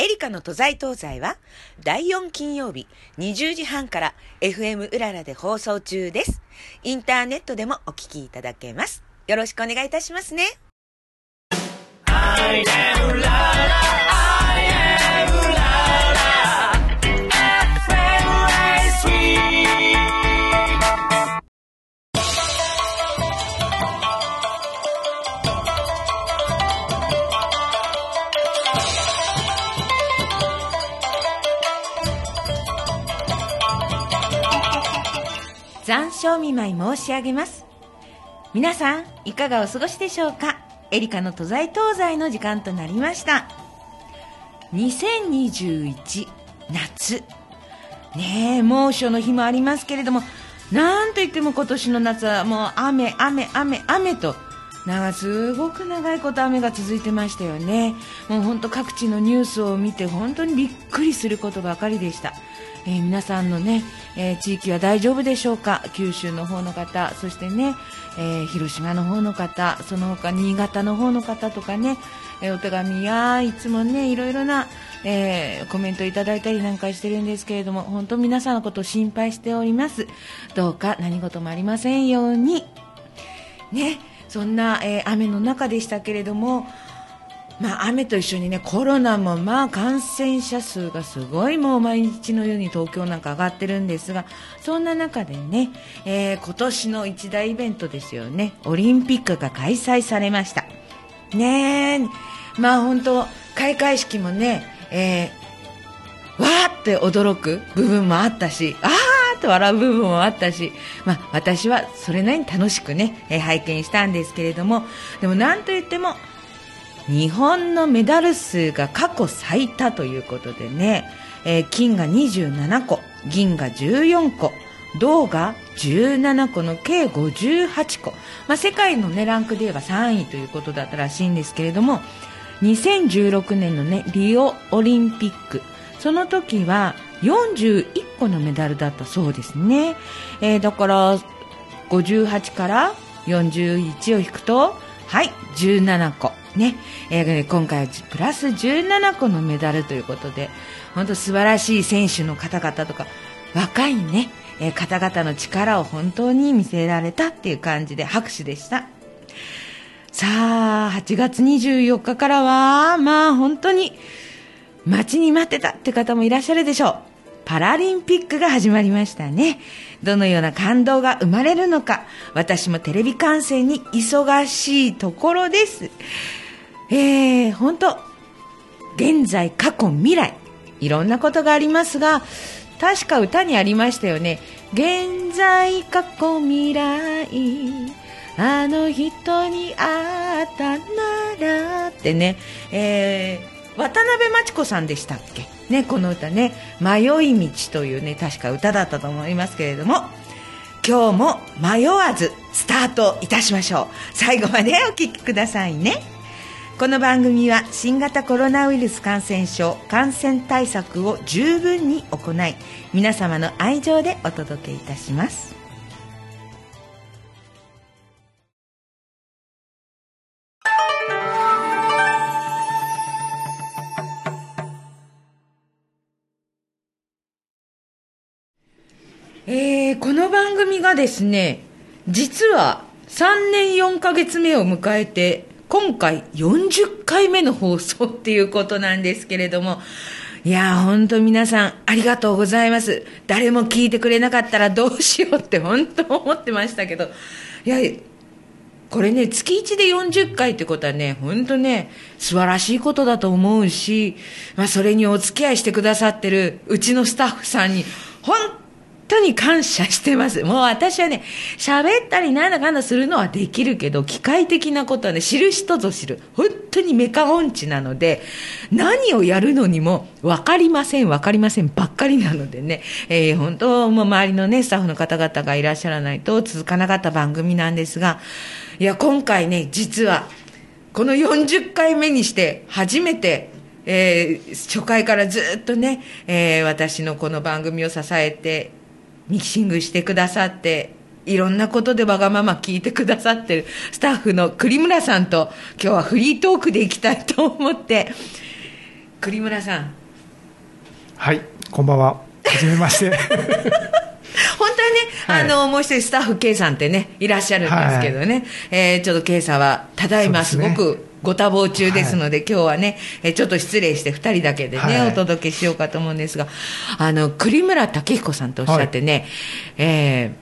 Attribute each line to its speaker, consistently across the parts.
Speaker 1: エリカの都在東西は第4金曜日20時半から FM うららで放送中です。インターネットでもお聞きいただけます。よろしくお願いいたしますね。残暑見舞い申し上げます。皆さん、いかがお過ごしでしょうか？エリカの都在東西の時間となりました。2021夏。ねえ、猛暑の日もありますけれども、なんといっても今年の夏はもう雨、雨、雨、雨と、なんかすごく長いこと雨が続いてましたよね。もう本当各地のニュースを見て本当にびっくりすることばかりでした。え皆さんのね、え地域は大丈夫でしょうか？九州の方の方、そしてね、え広島の方の方、その他新潟の方の方とかね、えお手紙やいつもね、いろいろな、えーコメントいただいたりなんかしてるんですけれども、本当皆さんのことを心配しております。どうか何事もありませんように。ね、そんな、えー雨の中でしたけれども、まあ、雨と一緒にねコロナもまあ感染者数がすごいもう毎日のように東京なんか上がってるんですがそんな中でね、えー今年の一大イベントですよね。オリンピックが開催されました。ねえ。まあ本当開会式もね、えーわーって驚く部分もあったし、あーって笑う部分もあったし、まあ私はそれなりに楽しくね、えー拝見したんですけれども、でもなんといっても、日本のメダル数が過去最多ということでね、えー金が27個、銀が14個、銅が17個の計58個。まあ、世界のね、ランクで言えば3位ということだったらしいんですけれども、2016年のね、リオオリンピック、その時は41個のメダルだったそうですね。えーだから、58から41を引くと、はい、17個。ね。えー今回はプラス17個のメダルということで、本当素晴らしい選手の方々とか、若いね、えー方々の力を本当に見せられたっていう感じで拍手でした。さあ、8月24日からは、まあ本当に、待ちに待ってたって方もいらっしゃるでしょう。パラリンピックが始まりましたね。どのような感動が生まれるのか、私もテレビ観戦に忙しいところです。えー、本当現在、過去、未来、いろんなことがありますが、確か歌にありましたよね。現在、過去、未来、あの人に会ったならってね、えー、渡辺真知子さんでしたっけ？ね、この歌ね、迷い道というね、確か歌だったと思いますけれども、今日も迷わずスタートいたしましょう。最後までお聴きくださいね。この番組は新型コロナウイルス感染症感染対策を十分に行い皆様の愛情でお届けいたしますえーこの番組がですね実は3年4ヶ月目を迎えて今回40回目の放送っていうことなんですけれどもいやー本当皆さんありがとうございます。誰も聞いてくれなかったらどうしようって本当思ってましたけどいやこれね、月1で40回ってことはね、本当ね、素晴らしいことだと思うし、まあそれにお付き合いしてくださってるうちのスタッフさんに、本当に感謝してます。もう私はね、喋ったりなんだかんだするのはできるけど、機械的なことはね、知る人ぞ知る。本当にメカ音痴なので、何をやるのにも分かりません、分かりませんばっかりなのでね、えー本当、もう周りのね、スタッフの方々がいらっしゃらないと続かなかった番組なんですが、いや、今回ね、実は、この40回目にして初めて、えー初回からずっとね、えー私のこの番組を支えて、ミキシングしてくださって、いろんなことでわがまま聞いてくださってるスタッフの栗村さんと今日はフリートークでいきたいと思って、栗村さん。
Speaker 2: はい、こんばんは。はじめまして。
Speaker 1: 本当はね、
Speaker 2: はい。
Speaker 1: あのもう一人スタッフ K さんってねいらっしゃるんですけどね、えーちょっと K さんはただいますごくご多忙中ですので、今日はね、えーちょっと失礼して2人だけでね、
Speaker 2: はい。
Speaker 1: お届けしようかと思うんですがあの栗村武彦さんとおっしゃってね、えー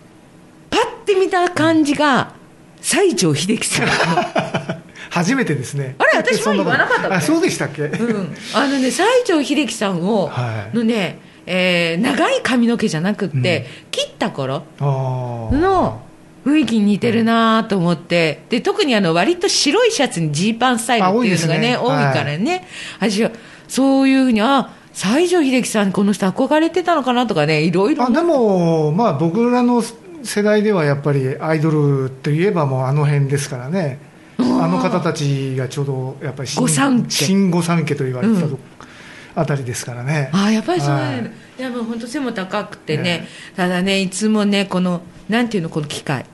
Speaker 1: パッて見た感じが西城秀樹さんの。
Speaker 2: 初めてですね。
Speaker 1: あれ私も言わなかった
Speaker 2: あ、そうでしたっけ、
Speaker 1: うん、あのね西城秀樹さんを、
Speaker 2: はい。
Speaker 1: のね、えー長い髪の毛じゃなくって、切った頃の雰囲気に似てるなと思って、で特にあの割と白いシャツにジーパンスタイルっていうのがね
Speaker 2: ね。
Speaker 1: 多いからね、私はそういうふうにあ西城秀樹さんこの人憧れてたのかなとかねいろいろ。
Speaker 2: あでも、まあ、僕らの世代ではやっぱりアイドルといえばもうあの辺ですからね、あの方たちがちょうどやっぱり新
Speaker 1: 御三家。
Speaker 2: と言われてたと、
Speaker 1: うん。
Speaker 2: あたりですからね。
Speaker 1: あやっぱりそう
Speaker 2: はい。
Speaker 1: い、やもう本当背も高くてね、
Speaker 2: ね。
Speaker 1: ただねいつもねこのなんていうのこの機械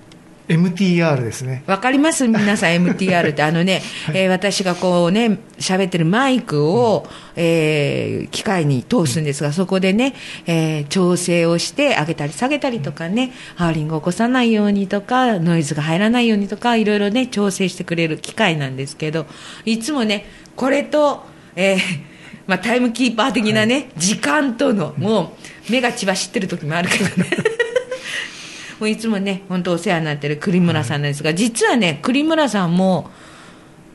Speaker 2: MTR ですね。
Speaker 1: わかります？皆さん MTR ってあのね、えー私がこうね喋ってるマイクを、えー機械に通すんですがそこでね、えー調整をして上げたり下げたりとかね、ハウリングを起こさないようにとかノイズが入らないようにとかいろいろね調整してくれる機械なんですけどいつもねこれと、えーまあ、タイムキーパー的なね、時間とのもう目が血走ってる時もあるけどねもういつもね、本当お世話になってる栗村さんなんですが、実はね、栗村さんも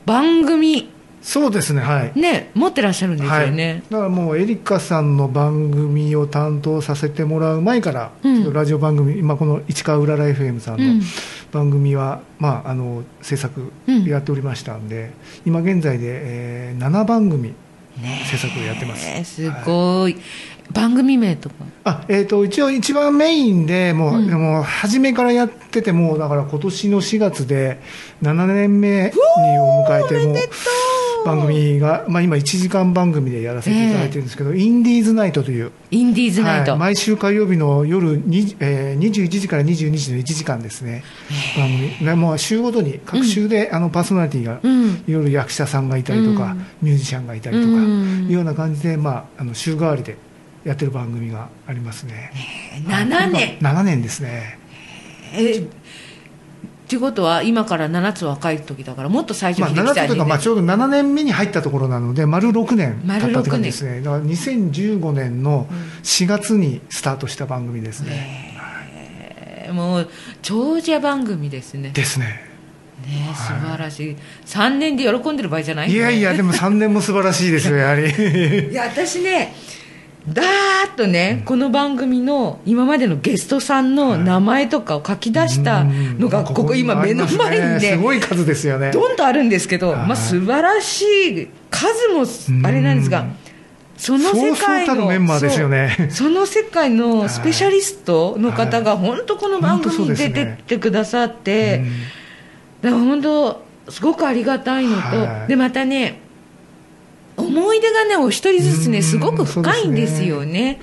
Speaker 1: 番組、
Speaker 2: そうですね、はい。
Speaker 1: ね、持ってらっしゃるんですよね。
Speaker 2: だからもうエリカさんの番組を担当させてもらう前から、
Speaker 1: うん。
Speaker 2: ラジオ番組今この市川うらら FM さんの
Speaker 1: うん。
Speaker 2: 番組は、まあ、あの制作
Speaker 1: うん。
Speaker 2: やっておりましたんで、今現在で、えー7番組
Speaker 1: ね
Speaker 2: 制作をやってます。
Speaker 1: えすごい、番組名とか。
Speaker 2: あ、えー、と一応一番メインでもう,、
Speaker 1: うん。
Speaker 2: もう初めからやっててもうだから今年の4月で7年目にを迎えてもう番組が、まあ、今1時間番組でやらせていただいてるんですけど、インディーズナイトという。
Speaker 1: インディーズナイト。
Speaker 2: はい、毎週火曜日の夜に、えー、21時から22時の1時間ですね、番組。ねもう週ごとに、各週で、あのパーソナリティが、
Speaker 1: うん。
Speaker 2: いろいろ役者さんがいたりとか、
Speaker 1: うん。
Speaker 2: ミュージシャンがいたりとか、
Speaker 1: うん。
Speaker 2: いうような感じで、まあ、あの週替わりでやってる番組がありますね。
Speaker 1: 7年。
Speaker 2: 7年ですね。
Speaker 1: えっていうことは、今から7つ若い時だから、もっと最初
Speaker 2: まあ、7
Speaker 1: 秀樹さんに、
Speaker 2: つというか、まあ、
Speaker 1: ね
Speaker 2: ちょうど7年目に入ったところなので、丸6年
Speaker 1: 丸
Speaker 2: 経ったって
Speaker 1: 6年
Speaker 2: 感じですね。だから2015年の4月にスタートした番組ですね。
Speaker 1: えーもう長者番組ですね。
Speaker 2: ですね。
Speaker 1: ね素晴らしい。3年で喜んでる場合じゃない
Speaker 2: いやいや、でも3年も素晴らしいですよ、やはり。
Speaker 1: いや私ねだーっとね、この番組の今までのゲストさんの名前とかを書き出したのが、
Speaker 2: うん
Speaker 1: ここ今目の前にね
Speaker 2: すごい数ですよね。
Speaker 1: どんとあるんですけど、
Speaker 2: はい。
Speaker 1: まあ、素晴らしい数もあれなんですが
Speaker 2: うん、
Speaker 1: その世界の
Speaker 2: メンバーですよね。
Speaker 1: その世界の スペシャリストの方が本当この番組に出てってくださって、
Speaker 2: うん。
Speaker 1: だから本当すごくありがたいのと、
Speaker 2: はい。
Speaker 1: でまたね思い出がねお一人ずつね
Speaker 2: うん。
Speaker 1: すごく深いんですよね。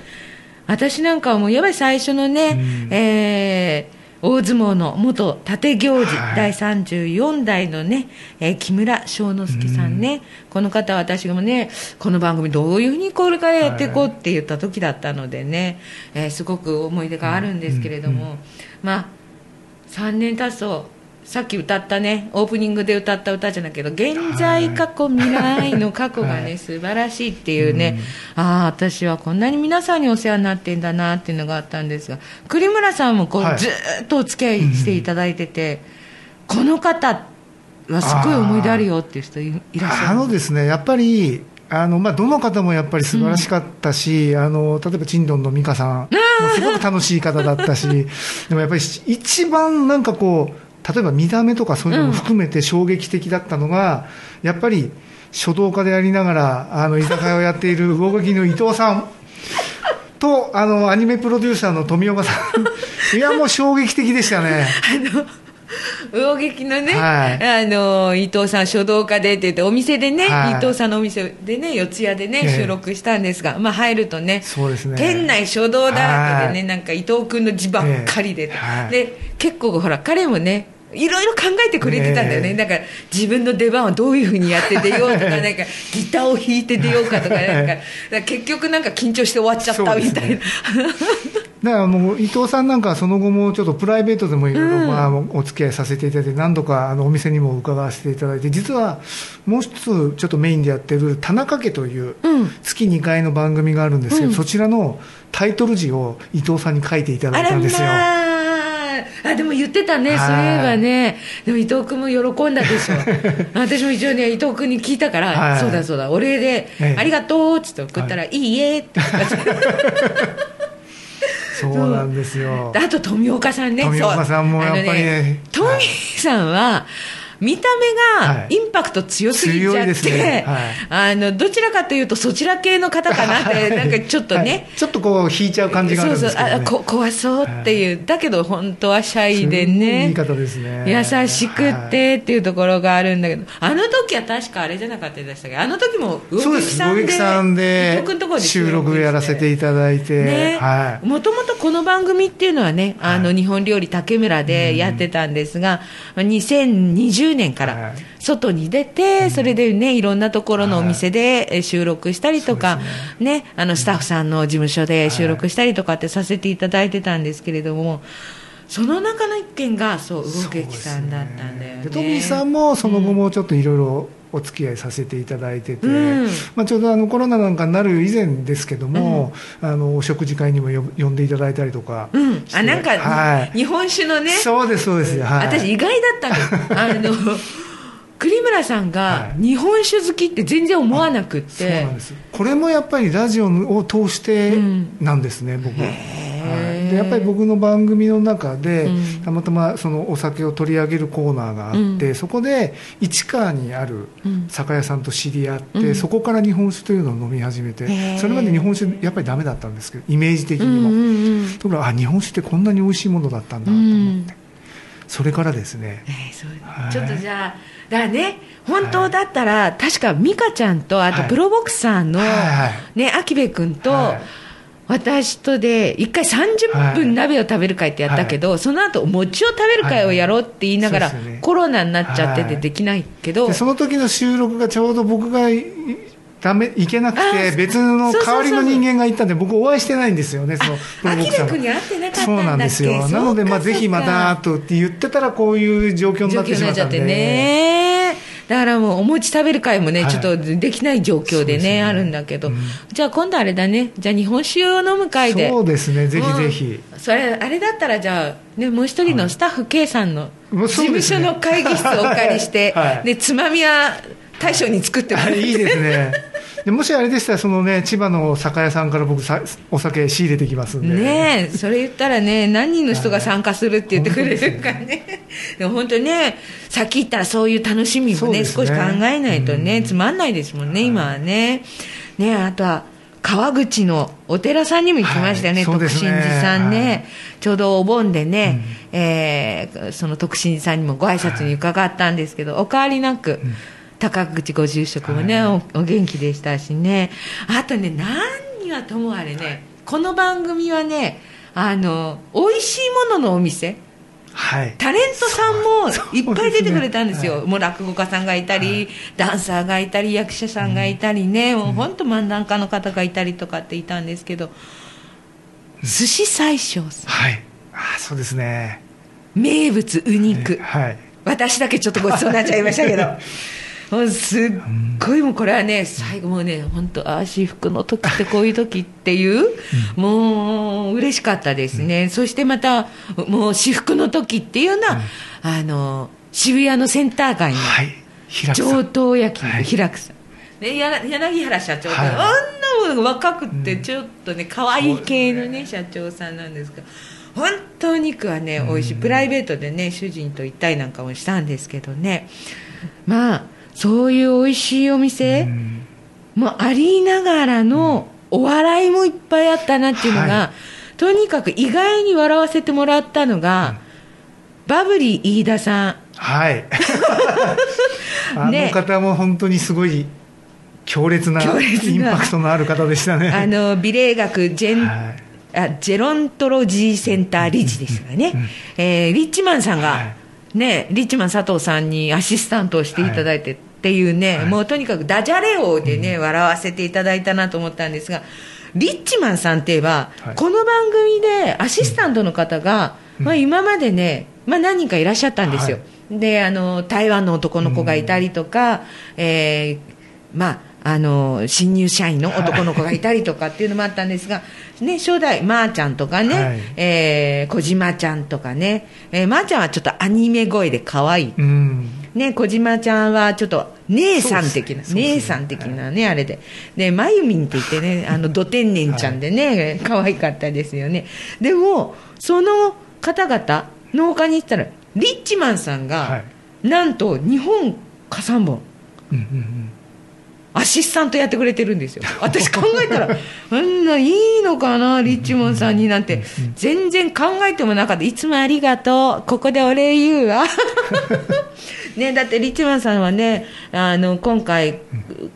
Speaker 1: 私なんかはもうやっぱり最初のね、
Speaker 2: うん。
Speaker 1: えー大相撲の元立行司、
Speaker 2: はい。
Speaker 1: 第34代のね、えー木村庄之助さんね、この方は私がもねこの番組どういうふうにこれからやっていこうって言った時だったのでね、えーすごく思い出があるんですけれども、まあ3年経つとさっき歌ったねオープニングで歌った歌じゃないけど現在過去未来の過去がね、
Speaker 2: はい。
Speaker 1: 素晴らしいっていうね、ああ私はこんなに皆さんにお世話になってんだなっていうのがあったんですが栗村さんもこう、
Speaker 2: はい。
Speaker 1: ずーっとお付き合いしていただいてて、この方はすごい思い出あるよっていう人いいらっしゃる。
Speaker 2: あのですね、やっぱり、あのまあ、どの方もやっぱり素晴らしかったし、あの例えば、ちんどんの美香さん。もすごく楽しい方だったし、でもやっぱり一番なんかこう、例えば見た目とかそういうのも含めて衝撃的だったのが、やっぱり書道家でありながら、あの居酒屋をやっている魚垣の伊藤さん。とあのアニメプロデューサーの富岡さん、いや、もう衝撃的でしたね。
Speaker 1: 魚劇のね、
Speaker 2: はい。
Speaker 1: あの伊藤さん書道家でって言ってお店でね、
Speaker 2: はい。
Speaker 1: 伊藤さんのお店でね四谷でね、
Speaker 2: ええ。
Speaker 1: 収録したんですが、まあ、入るとね
Speaker 2: そうですね。
Speaker 1: 店内書道だらけでね、
Speaker 2: はい。
Speaker 1: なんか伊藤君の字ばっかりで、
Speaker 2: ええ。はい。
Speaker 1: で結構ほら彼もねいろいろ考えてくれてたんだよね、だから自分の出番はどういうふうにやって出ようとか なんかギターを弾いて出ようかとかなんか結局なんか緊張して終わっちゃったみたいな、
Speaker 2: だからもう伊藤さんなんかはその後もちょっとプライベートでもいろいろ
Speaker 1: うん。
Speaker 2: まあお付き合いさせていただいて何度かあのお店にも伺わせていただいて実はもう一つちょっとメインでやってる田中家という
Speaker 1: うん。
Speaker 2: 月2回の番組があるんですけど、
Speaker 1: うん。
Speaker 2: そちらのタイトル字を伊藤さんに書いていただいたんですよ。
Speaker 1: まああでも言ってたね、
Speaker 2: はい。
Speaker 1: そういえばね、でも伊藤君も喜んだでしょ、私も一応ね、伊藤君に聞いたから、
Speaker 2: はい。
Speaker 1: そうだそうだ、お礼で、
Speaker 2: ええ。
Speaker 1: ありがとうっつって送ったら、い、いえって、
Speaker 2: そうなんですよ。
Speaker 1: あと富岡さんね、
Speaker 2: 富岡さんもやっぱりね。
Speaker 1: あの
Speaker 2: はい
Speaker 1: 富さんは、見た目が
Speaker 2: はい。
Speaker 1: インパクト強すぎちゃって、
Speaker 2: ね。はい。
Speaker 1: あのどちらかというと、そちら系の方かなって、なんかちょっとね、
Speaker 2: はい。ちょっとこう引いちゃう感じがあるんですけど、ね、
Speaker 1: そうそうあこ怖そうっていう、だけど本当はシャイでね。
Speaker 2: いい方ですね。
Speaker 1: 優しくってっていうところがあるんだけど、あの時は確かあれじゃなかったでしたっけ？あの時も魚
Speaker 2: そうです。
Speaker 1: 劇さんで
Speaker 2: 収録やらせていただいて、
Speaker 1: もともとこの番組っていうのはね、あの日本料理竹村でやってたんですが、2020年か
Speaker 2: はい。
Speaker 1: ら外に出て、それでね、いろんなところのお店でえ収録したりとか、ね、あのスタッフさんの事務所で収録したりとかってさせていただいてたんですけれども、その中の一件が、そう、
Speaker 2: い
Speaker 1: 魚劇さんだったんだよね。
Speaker 2: でトミーさんもその後もちょっといろいろお付き合いさせていただいてて、
Speaker 1: うん。
Speaker 2: まあ、ちょうどあのコロナなんかになる以前ですけども、あのお食事会にもよ呼んでいただいたりとか
Speaker 1: うん、あなんか、
Speaker 2: はい、
Speaker 1: 日本酒のね、
Speaker 2: そうですそうです、はい、
Speaker 1: 私意外だったの。あの栗村さんが
Speaker 2: はい。
Speaker 1: 日本酒好きって全然思わなくっ
Speaker 2: そう
Speaker 1: て、
Speaker 2: なんです。これもやっぱりラジオを通して
Speaker 1: うん。
Speaker 2: なんですね、僕は。
Speaker 1: へー。
Speaker 2: い。でやっぱり僕の番組の中で、
Speaker 1: うん。
Speaker 2: たまたまそのお酒を取り上げるコーナーがあって、
Speaker 1: うん。
Speaker 2: そこで市川にある
Speaker 1: うん。
Speaker 2: 酒屋さんと知り合って、
Speaker 1: うん。
Speaker 2: そこから日本酒というのを飲み始めてそれまで日本酒やっぱりダメだったんですけどイメージ的にも、
Speaker 1: うんうんうん
Speaker 2: ところがあ日本酒ってこんなに美味しいものだったんだと思って、それからですね。
Speaker 1: えーそう。
Speaker 2: はい。
Speaker 1: ちょっとじゃあだね。本当だったら、確か美香ちゃんとあと
Speaker 2: はい。
Speaker 1: プロボクサーの、
Speaker 2: はいはい。
Speaker 1: ね秋部君と、
Speaker 2: はい。
Speaker 1: 私とで1回30分鍋を食べる会ってやったけど、その後お餅を食べる会をやろうって言いながら、
Speaker 2: はいね。
Speaker 1: コロナになっちゃってて
Speaker 2: はい。
Speaker 1: できないけど、
Speaker 2: でその時の収録がちょうど僕がいダメ行けなく
Speaker 1: あ
Speaker 2: て
Speaker 1: ー
Speaker 2: 別の代わりの人間が行ったんで僕お会いしてないんですよねそのプロボクサー
Speaker 1: に会ってなかった
Speaker 2: そうなんですよ。なのでまあぜひまたとって言ってたらこういう状況に
Speaker 1: 状
Speaker 2: なってしまったんで。
Speaker 1: ね。だからもうお餅食べる会もね、
Speaker 2: はい。
Speaker 1: ちょっとできない状況でね、
Speaker 2: ね。
Speaker 1: あるんだけど、
Speaker 2: うん。
Speaker 1: じゃあ今度あれだね、じゃあ日本酒を飲む会で。
Speaker 2: そうですね。ぜひぜひ、
Speaker 1: うん。それ、あれだったらじゃあ、ね、もう一人のスタッフ K さんの事務所の会議室をお借りして、
Speaker 2: はい。
Speaker 1: で、つまみは大将に作ってもらって。
Speaker 2: あいいですねでもしあれでしたらそのね千葉の酒屋さんから僕さお酒仕入れてきますんで。
Speaker 1: ねえ、それ言ったらね、何人の人が参加するって言ってくれるからね。でも本当にね、さっき言ったらそういう楽しみもね、
Speaker 2: ね。
Speaker 1: 少し考えないとね、
Speaker 2: うん。
Speaker 1: つまんないですもんね、今はね。ねあとは、川口のお寺さんにも行きましたよね、
Speaker 2: はい
Speaker 1: 徳心
Speaker 2: ですね。
Speaker 1: 寺さんね、
Speaker 2: はい。
Speaker 1: ちょうどお盆でね、えーその徳心寺さんにもご挨拶に伺ったんですけど、お変わりなく、高口ご住職もね、おお元気でしたしね、あとね、何はともあれね、この番組はね、あの美味しいもののお店、
Speaker 2: はい。
Speaker 1: タレントさんもいっぱい出てくれたんですよ、
Speaker 2: そうですね
Speaker 1: もう落語家さんがいたり、ダンサーがいたり、役者さんがいたりね、もう本当、漫談家の方がいたりとかっていたんですけど、寿司最小さん、
Speaker 2: はい。あそうですね。
Speaker 1: 名物ウニク。
Speaker 2: はい。
Speaker 1: 私だけちょっとごちそうになっちゃいましたけど。もうすっごいもうこれはね最後もうね本当ああ私服の時ってこういう時っていう、もう嬉しかったですね、そしてまたもう私服の時っていうのは、あの渋谷のセンター街の上
Speaker 2: ん
Speaker 1: 等焼きの
Speaker 2: はい。
Speaker 1: 平久さん、ね、や柳原社長って、
Speaker 2: はい。
Speaker 1: あんな若くってちょっとね可愛い系のね社長さんなんですが本当お肉はね美味しい。プライベートでね主人と行ったりなんかもしたんですけどね。まあそういう美味しいお店
Speaker 2: うん。
Speaker 1: もありながらのお笑いもいっぱいあったなっていうのが、
Speaker 2: は
Speaker 1: とにかく意外に笑わせてもらったのが、バブリー飯田さん。
Speaker 2: はい。あ
Speaker 1: ね。
Speaker 2: の方も本当にすごい強烈な
Speaker 1: 強烈な。
Speaker 2: インパクトのある方でしたね。
Speaker 1: あの美麗学ジェン、
Speaker 2: はい。
Speaker 1: あジェロントロジーセンター理事ですからね、
Speaker 2: うん
Speaker 1: えーリッチマンさんが、
Speaker 2: はい。
Speaker 1: ね、リッチマン佐藤さんにアシスタントをしていただいてっていうね、
Speaker 2: はい。
Speaker 1: もうとにかくダジャレ王でね、笑わせていただいたなと思ったんですが、リッチマンさんって言えば、
Speaker 2: はい。
Speaker 1: この番組でアシスタントの方が、
Speaker 2: うん。
Speaker 1: まあ、今までね、まあ、何人かいらっしゃったんですよ。
Speaker 2: は
Speaker 1: であの台湾の男の子がいたりとか、えーまあ、あの新入社員の男の子がいたりとかっていうのもあったんですが、ね、初代、まー、ちゃんとかね、
Speaker 2: はい。
Speaker 1: えー小島ちゃんとかね、えーまー、ちゃんはちょっとアニメ声で可愛い、
Speaker 2: うん
Speaker 1: ね、小島ちゃんはちょっと姉さん的な、
Speaker 2: ね
Speaker 1: 姉さん的なね、あれで、でまゆみんって言ってね、あのど天然ちゃんでね、可愛かったですよね、でも、その方々、農家に行ったら、リッチマンさんが、
Speaker 2: はい
Speaker 1: なんと日本か3本。
Speaker 2: うんうんうん
Speaker 1: アシスタントやってくれてるんですよ。私考えたら、あんないいのかな、リッチモンさんになんて、全然考えてもなかった。いつもありがとう。ここでお礼言うわ。ね、だってリッチマンさんはね、あの、今回、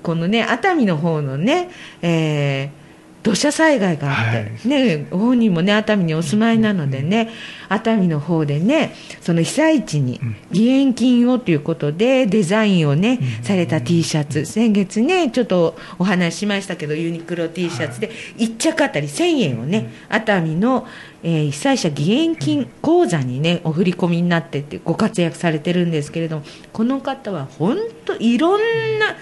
Speaker 1: このね、熱海の方のね、えー土砂災害があって、
Speaker 2: はい。
Speaker 1: ね、ご本人もね、熱海にお住まいなのでね、熱海の方でね、その被災地に義援金をということで、デザインをね、された T シャツ、先月ね、ちょっとお話ししましたけど、ユニクロ T シャツで、1着あたり1000円をね、熱海の、えー被災者義援金口座にね、お振り込みになってって、ご活躍されてるんですけれども、この方は本当、いろんな、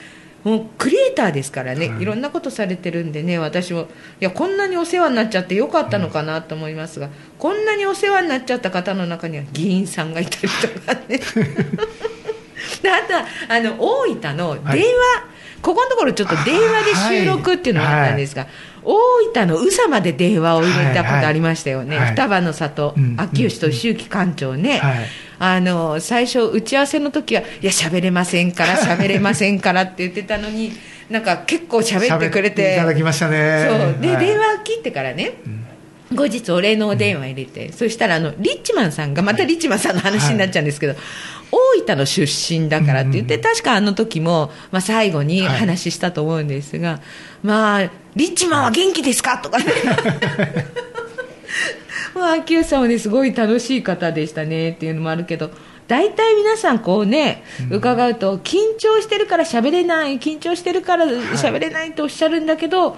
Speaker 1: もうクリエイターですからね、
Speaker 2: はい。
Speaker 1: いろんなことされてるんでね、私も、いや、こんなにお世話になっちゃってよかったのかなと思いますが、こんなにお世話になっちゃった方の中には議員さんがいたりとかね。であとはあの大分の電話、
Speaker 2: はい。
Speaker 1: ここのところちょっと電話で収録っていうのがあったんですが、大分の宇佐まで電話を入れたことありましたよね、
Speaker 2: はいはい。
Speaker 1: 双葉の里、
Speaker 2: うん
Speaker 1: 秋吉と周期館長ね、
Speaker 2: はい。
Speaker 1: あの最初、打ち合わせの時はいや、喋れませんから、喋れませんからって言ってたのに、なんか結構喋ってくれて、
Speaker 2: 喋いただきましたね。
Speaker 1: そう。で、
Speaker 2: はい。
Speaker 1: 電話切ってからね、後日お礼のお電話入れて、そしたらあのリッチマンさんがまたリッチマンさんの話になっちゃうんですけど、大分の出身だからって言って、
Speaker 2: うん
Speaker 1: 確かあの時も、まあ、最後に話したと思うんですが、まあリッチマンは元気ですか？とかね。もう秋吉さんはねすごい楽しい方でしたねっていうのもあるけど大体皆さんこうね伺うと緊張してるから喋れない緊張してるから喋れないとおっしゃるんだけど、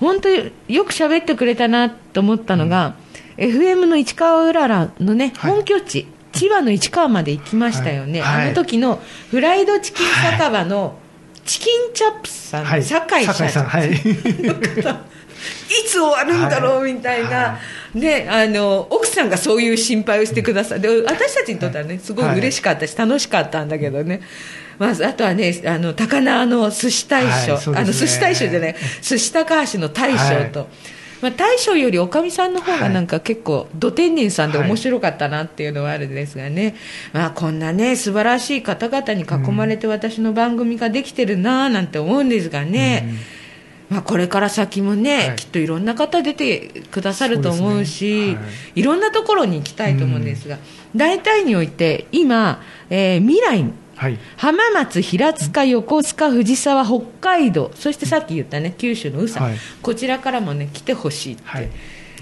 Speaker 1: 本当によく喋ってくれたなと思ったのが、FM の市川うららのね、
Speaker 2: はい。
Speaker 1: 本拠地千葉の市川まで行きましたよね、
Speaker 2: はいはい。
Speaker 1: あの時のフライドチキン酒場のチキンチャップさん、
Speaker 2: はい。
Speaker 1: 酒井
Speaker 2: さんはい。
Speaker 1: いつ終わるんだろう
Speaker 2: はい
Speaker 1: みたいな、
Speaker 2: は
Speaker 1: ね、あの奥さんがそういう心配をしてくださって私たちにとってはねすごい嬉しかったし、楽しかったんだけどね。まずあとはね、あの高輪の寿司大将、
Speaker 2: はいね。
Speaker 1: あの寿司大将じゃない、寿司高橋の大将と、
Speaker 2: は
Speaker 1: まあ、大将よりおかみさんの方が
Speaker 2: はい。
Speaker 1: なんか結構、ど天然さんで
Speaker 2: はい。
Speaker 1: 面白かったなっていうのはあるんですがね、まあ、こんなね、素晴らしい方々に囲まれて私の番組ができてるなぁなんて思うんですがね。まあ、これから先もね、
Speaker 2: はい。
Speaker 1: きっといろんな方出てくださると思うし
Speaker 2: そうね。はい。
Speaker 1: いろんなところに行きたいと思うんですが、大体において今、えー未来
Speaker 2: はい。
Speaker 1: 浜松、平塚、横須賀、藤沢、北海道。そしてさっき言ったね九州の宇佐、
Speaker 2: はい。
Speaker 1: こちらからもね来てほしいって、
Speaker 2: はい。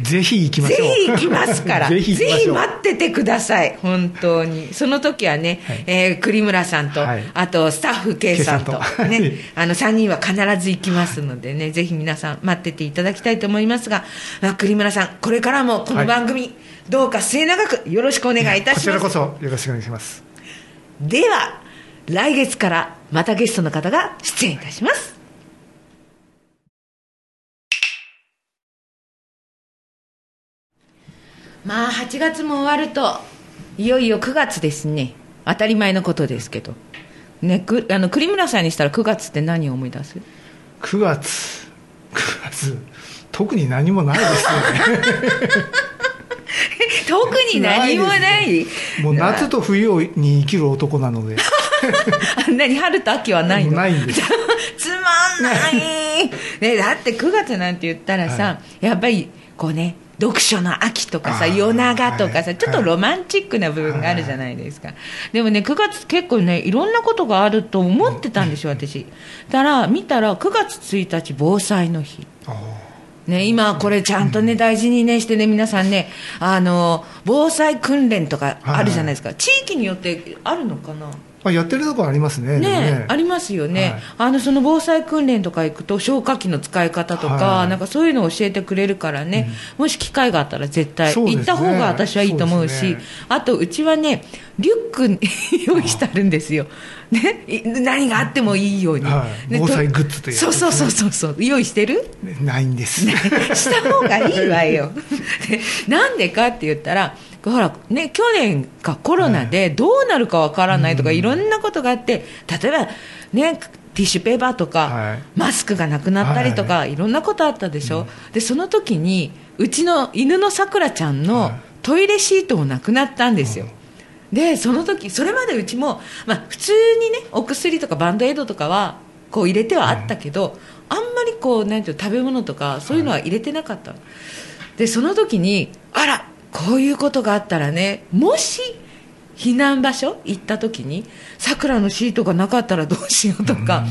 Speaker 2: ぜひ行きま
Speaker 1: ぜ
Speaker 2: しょう。
Speaker 1: ひ行きますから。
Speaker 2: ぜひ
Speaker 1: 待っててください。本当に。その時はね、
Speaker 2: はい。
Speaker 1: えー栗村さんと、
Speaker 2: はい。
Speaker 1: あとスタッフ K さんと。
Speaker 2: K さんと。
Speaker 1: ね、
Speaker 2: はい。
Speaker 1: あの3人は必ず行きますのでね、ぜひ皆さん待ってていただきたいと思いますが、まあ、栗村さんこれからもこの番組、どうか末永くよろしくお願いいたします。
Speaker 2: こちらこそよろしくお願いします。
Speaker 1: では来月からまたゲストの方が出演いたします。まあ8月も終わるといよいよ9月ですね。当たり前のことですけど。ねくあの栗村さんにしたら9月って何を思い出す
Speaker 2: ？9月。9月。特に何もないですよね。
Speaker 1: 特に何もない。
Speaker 2: もう夏と冬をに生きる男なので。
Speaker 1: あ何春と秋はないの。
Speaker 2: ないんです。
Speaker 1: つまんない、ね、だって9月なんて言ったらさ、
Speaker 2: は
Speaker 1: やっぱりこうね読書の秋とかさ夜長とかさ、
Speaker 2: はい。
Speaker 1: ちょっとロマンチックな部分があるじゃないですか、でもね9月結構ねいろんなことがあると思ってたんですよ私。だから見たら9月1日防災の日。
Speaker 2: あ
Speaker 1: ね、今これちゃんとね、大事にね、してね、皆さんね、あの、防災訓練とかあるじゃないですか。地域によってあるのかな？
Speaker 2: まあ、やってるところありますね。でも
Speaker 1: ね。ありますよね、
Speaker 2: はい。
Speaker 1: あのその防災訓練とか行くと消火器の使い方とか、
Speaker 2: はい。
Speaker 1: なんかそういうのを教えてくれるからね、もし機会があったら絶対行った方が私はいいと思うし
Speaker 2: そうね。
Speaker 1: あとうちはねリュック 用意してあるんですよ、ね、い何があってもいいように、
Speaker 2: はい。
Speaker 1: で
Speaker 2: 防災グッズという
Speaker 1: そうそうそうそうそう。用意してる？
Speaker 2: ないんです。
Speaker 1: した方がいいわよ。で なんでかって言ったらほらね去年かコロナでどうなるかわからないとか、いろんなことがあって例えばねティッシュペーパーとか、
Speaker 2: はい。
Speaker 1: マスクがなくなったりとか、い、ろんなことあったでしょ、でその時にうちの犬のさくらちゃん
Speaker 2: は
Speaker 1: の
Speaker 2: い。
Speaker 1: トイレシートもなくなったんですよ、でその時それまでうちも、まあ、普通にねお薬とかバンドエイドとかはこう入れてはあったけど、あんまりこうなんていうの食べ物とかそういうのは入れてなかったの、でその時にあらこういうことがあったらねもし避難場所行った時にさくらのシートがなかったらどうしようとか、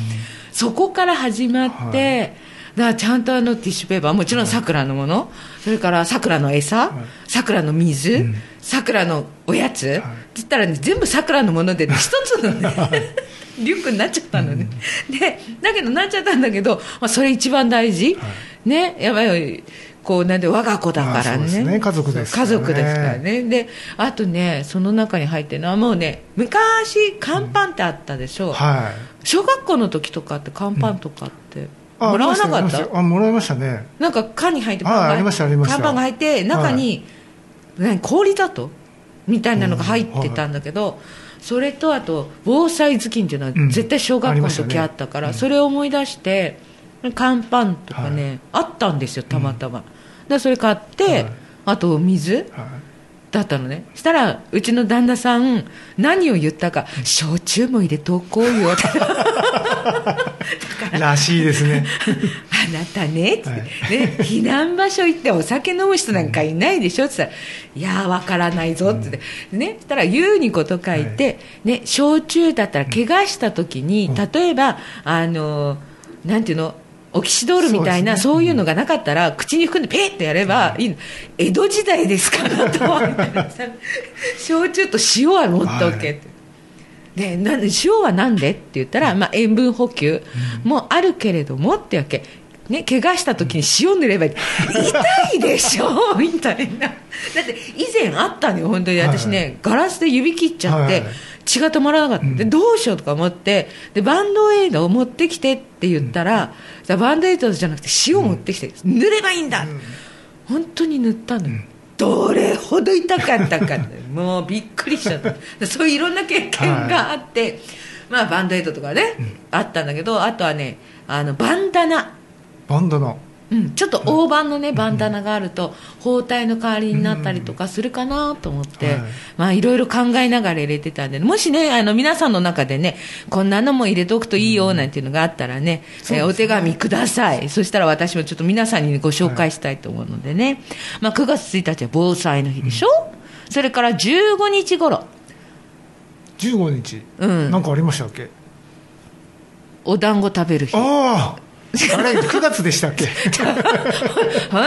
Speaker 1: そこから始まって、だからちゃんとあのティッシュペーパーもちろんさくらのもの、それからさくらの餌さくらの水さくらのおやつ、って言ったらね全部さくらのものでね、一つのねリュックになっちゃったのね、でだけどなっちゃったんだけど、まあ、それ一番大事、ねやばいこうなんで我が子だからね。
Speaker 2: ね。家族ですからね。
Speaker 1: 家族ですからね。であとねその中に入ってるのはもうね昔乾パンってあったでしょ、
Speaker 2: はい。
Speaker 1: 小学校の時とかって乾パンとかって、
Speaker 2: あ
Speaker 1: もらわなかった？
Speaker 2: あもらいましたね。
Speaker 1: なんか缶に入ってパンが
Speaker 2: あありましたありました。
Speaker 1: 乾パンが入って中に、何氷だと？みたいなのが入ってたんだけど、それとあと防災頭巾っていうのは
Speaker 2: うん。
Speaker 1: 絶対小学校の時
Speaker 2: あ
Speaker 1: ったから、それを思い出して乾パンとかね、あったんですよたまたま、でそれ買って、
Speaker 2: はい。
Speaker 1: あとお水
Speaker 2: はい。
Speaker 1: だったのね。したらうちの旦那さん何を言ったか焼酎も入れとこうよ。って
Speaker 2: らしいですね。
Speaker 1: あなたね,、
Speaker 2: はい。
Speaker 1: ね避難場所行ってお酒飲む人なんかいないでしょ？って言ったら「いやーわからないぞ」って言って、ね、そしたら「優にこと書いて、ね、焼酎だったら怪我した時に、例えばあのなんていうの？オキシドールみたいなそう,、
Speaker 2: ね。
Speaker 1: いうのがなかったら口に含んでペーってやればい。いの。江戸時代ですからと思って。焼酎と塩は持っておけって。でなんで塩はなんでって言ったら、まあ、塩分補給もあるけれどもってわけ、ね、怪我した時に塩塗ればいい。痛いでしょみたいな。だって以前あったのよ本当に。私ね、ガラスで指切っちゃって、
Speaker 2: はいはい
Speaker 1: 血が止まらなかった、でどうしようとか思ってでバンドエイドを持ってきてって言ったら、じゃあバンドエイドじゃなくて塩持ってきて、塗ればいいんだ、本当に塗ったの。よ、どれほど痛かったか もうびっくりしちゃった。そういういろんな経験があって、まあバンドエイドとかね、あったんだけどあとはねあのバンダナ。
Speaker 2: バンドの。
Speaker 1: うん、ちょっと大判のね、バンダナがあると包帯の代わりになったりとかするかなと思って、
Speaker 2: はい。
Speaker 1: まあいろいろ考えながら入れてたんでもしねあの皆さんの中でねこんなのも入れておくといいよなんていうのがあったらね,、えーお手紙ください。そしたら私もちょっと皆さんにご紹介したいと思うのでね、まあ、9月1日は防災の日でしょ、それから15日頃。
Speaker 2: 15日。
Speaker 1: うん。
Speaker 2: なんかありましたっけ？
Speaker 1: お団子食べる日。
Speaker 2: あああれ、9月でしたっけ？
Speaker 1: 本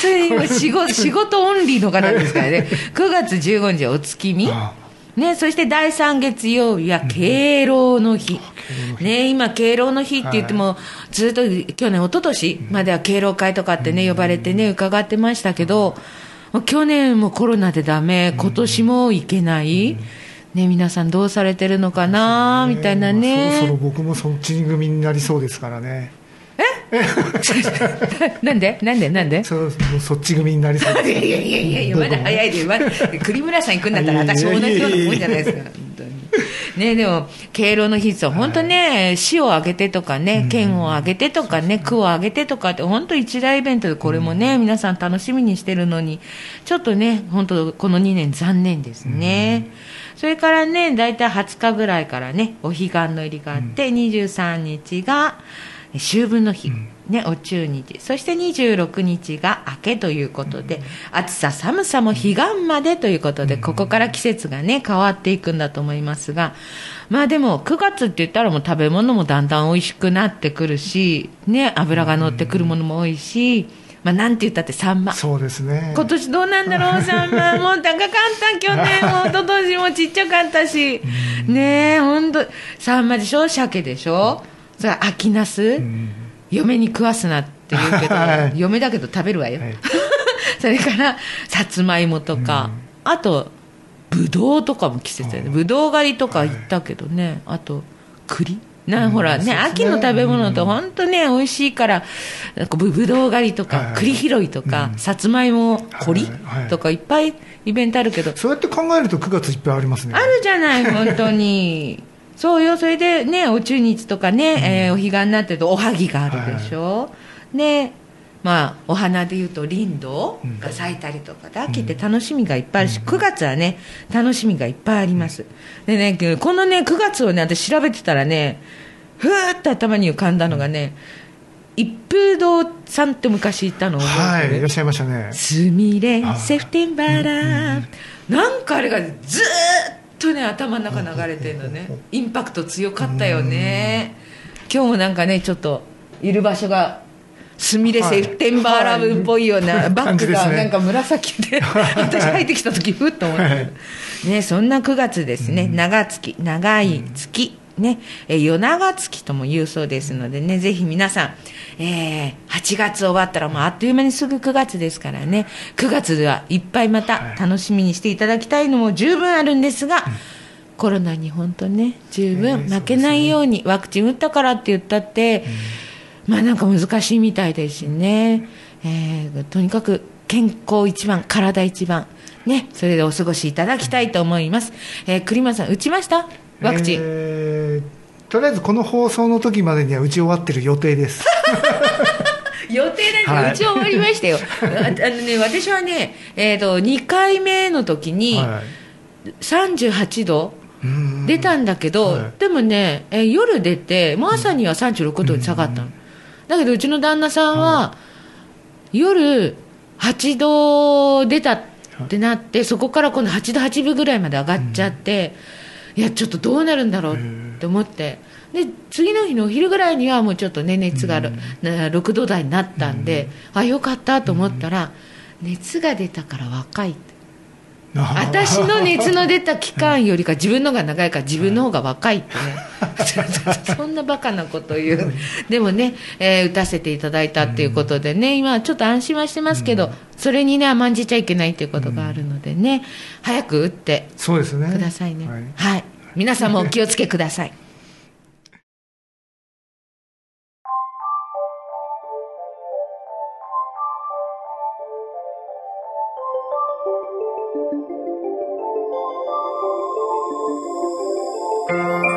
Speaker 1: 当に 仕事仕事オンリーの方ですからね。9月15日はお月見。
Speaker 2: あ
Speaker 1: ね、そして第3月曜日は敬老の日、ね、今、敬老の日って言っても、ずっと去年、一昨年までは敬老会とかってね、呼ばれてね、伺ってましたけど、去年もコロナでダメ、今年も行けない、ね、皆さんどうされてるのかな、みたいなね。
Speaker 2: そろそろ僕もそっち組になりそうですからね。
Speaker 1: なんで？なんで？なんで？
Speaker 2: そうそっち組になりそう。
Speaker 1: いやいやいやいやまだ早いで、まだ。栗村さん行くんだったら、私も同じようなもんじゃないですか、本当に。ね、でも、敬老の日って、本当ね、市を挙げてとかね、県を挙げてとかね、区を挙げてとかって、本当一大イベントで、これもね、皆さん楽しみにしてるのに、ちょっとね、本当この2年残念ですね。それからね、大体20日ぐらいからね、お彼岸の入りがあって、23日が秋分の日、ね、お中日、そして26日が明けということで、暑さ、寒さも彼岸までということで、ここから季節がね、変わっていくんだと思いますが、まあでも、9月って言ったらもう食べ物もだんだん美味しくなってくるし、ね、油が乗ってくるものも多いし、まあ、なんて言ったってサンマ。
Speaker 2: そうですね。
Speaker 1: 今年どうなんだろう、サンマ。もう高かった、去年も、一昨年もちっちゃかったし。ねえ、ほんと、サンマでしょ？鮭でしょ？それ秋ナス嫁に食わすなって言うけど
Speaker 2: は、い。
Speaker 1: 嫁だけど食べるわよ。
Speaker 2: はい。
Speaker 1: それから、さつまいもとか、あと、ぶどうとかも季節だよね。ぶどう狩りとか行ったけどね。あと、栗。なほらね、
Speaker 2: ね。
Speaker 1: 秋の食べ物って本当ね、美味しいから、なんかぶぶどう狩りとか、
Speaker 2: はい。
Speaker 1: 栗拾いとか、さつまいも掘り
Speaker 2: はい。はい。
Speaker 1: とかいっぱいイベントあるけど、
Speaker 2: そうやって考えると9月いっぱいありますね。
Speaker 1: あるじゃない、本当に。そうよ、それでね、お中日とかね、えーお彼岸になってるとおはぎがあるでしょ？で、まあ、お花でいうと林道が咲いたりとかで、秋って楽しみがいっぱいあるし、9月はね、楽しみがいっぱいあります。でね、このね、9月をね、私調べてたらね、ふーっと頭に浮かんだのがね、一風堂さんって昔いたの覚えてる？
Speaker 2: はいいらっしゃいましたね。
Speaker 1: すみれ
Speaker 2: あ
Speaker 1: セプテンバーラーなんかあれがずーっとね頭の中流れてるのね。インパクト強かったよね。今日もなんかねちょっといる場所がすみれセプテンバーラブっぽいような、
Speaker 2: はい。
Speaker 1: バッグがなんか紫で 私入ってきた時ふっと思って、ね、そんな9月ですね、長月長い月、ね、えー夜長月とも言うそうですのでね、ぜひ皆さん、えー8月終わったらもうあっという間にすぐ9月ですからね、9月ではいっぱいまた楽しみにしていただきたいのも十分あるんですが、コロナに本当ね、十分負けないように、ワクチン打ったからって言ったって、まあなんか難しいみたいですしね、えーとにかく健康一番、体一番、ね、それでお過ごしいただきたいと思います。えー、栗間さん、打ちました？ワクチン。
Speaker 2: えーとりあえずこの放送の時までには打ち終わってる予定です。
Speaker 1: 予定です、
Speaker 2: はい。
Speaker 1: 打ち終わりましたよ。ああのね、私はね、えっ、と、2回目の時に
Speaker 2: はい
Speaker 1: 38度
Speaker 2: うん。
Speaker 1: 出たんだけど、
Speaker 2: はい。
Speaker 1: でもね、えー夜出て、もう朝には36度に下がったの。だけど、うちの旦那さんは、夜8度出たってなって、そこから今度8度8分ぐらいまで上がっちゃって、いや、ちょっとどうなるんだろうって思って、で、次の日のお昼ぐらいにはもうちょっとね、熱がある、な6度台になったんで、あ、よかったと思ったら、熱が出たから若いって。私の熱の出た期間よりか自分の方が長いから自分の方が若いってね。そんなバカなこと言う。でもね、えー打たせていただいたっていうことでね今ちょっと安心はしてますけどそれにね甘んじちゃいけないっていうことがあるのでね早く打って
Speaker 2: そうですね。
Speaker 1: くださいね。
Speaker 2: はい。
Speaker 1: はい。皆さんもお気をつけください さあ、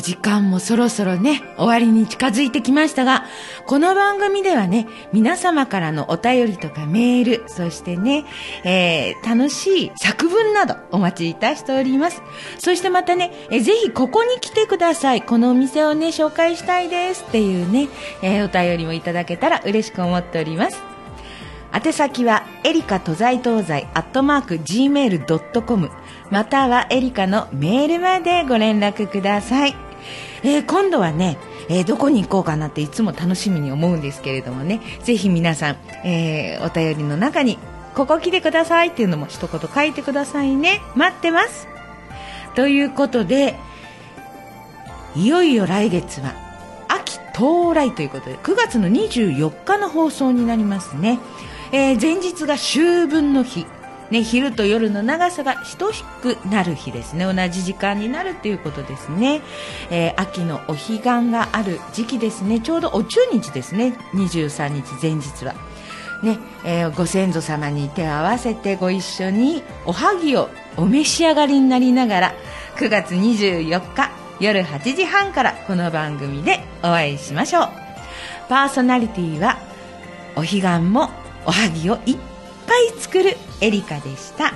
Speaker 1: お時間もそろそろね、終わりに近づいてきましたが、この番組ではね、皆様からのお便りとかメール、そしてね、えー、楽しい作文などお待ちいたしております。そしてまたね、えーぜひここに来てください。このお店をね、紹介したいですっていうね、えー、お便りもいただけたら嬉しく思っております。宛先はエリカ都在東西アットマーク Gmail.com またはエリカのメールまでご連絡ください、えー今度はね、えーどこに行こうかなっていつも楽しみに思うんですけれどもね。ぜひ皆さん、えーお便りの中にここ来てくださいっていうのも一言書いてくださいね。待ってます。ということでいよいよ来月は秋到来ということで9月の24日の放送になりますね、え前日が秋分の日。ね、昼と夜の長さが等しくなる日ですね。同じ時間になるということですね、えー秋のお彼岸がある時期ですね。ちょうどお中日ですね。23日前日は。ねえーご先祖様に手を合わせてご一緒におはぎをお召し上がりになりながら9月24日夜8時半からこの番組でお会いしましょう。パーソナリティはお彼岸もおはぎをいっぱい作るエリカでした。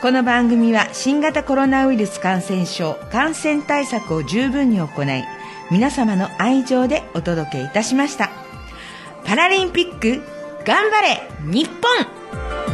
Speaker 1: この番組は新型コロナウイルス感染症感染対策を十分に行い皆様の愛情でお届けいたしました。パラリンピック頑張れ日本!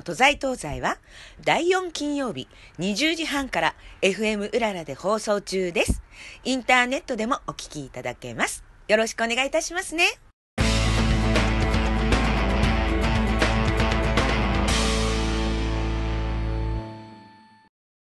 Speaker 1: の都在東西は第4金曜日20時半から FM うららで放送中です。インターネットでもお聞きいただけます。よろしくお願いいたしますね。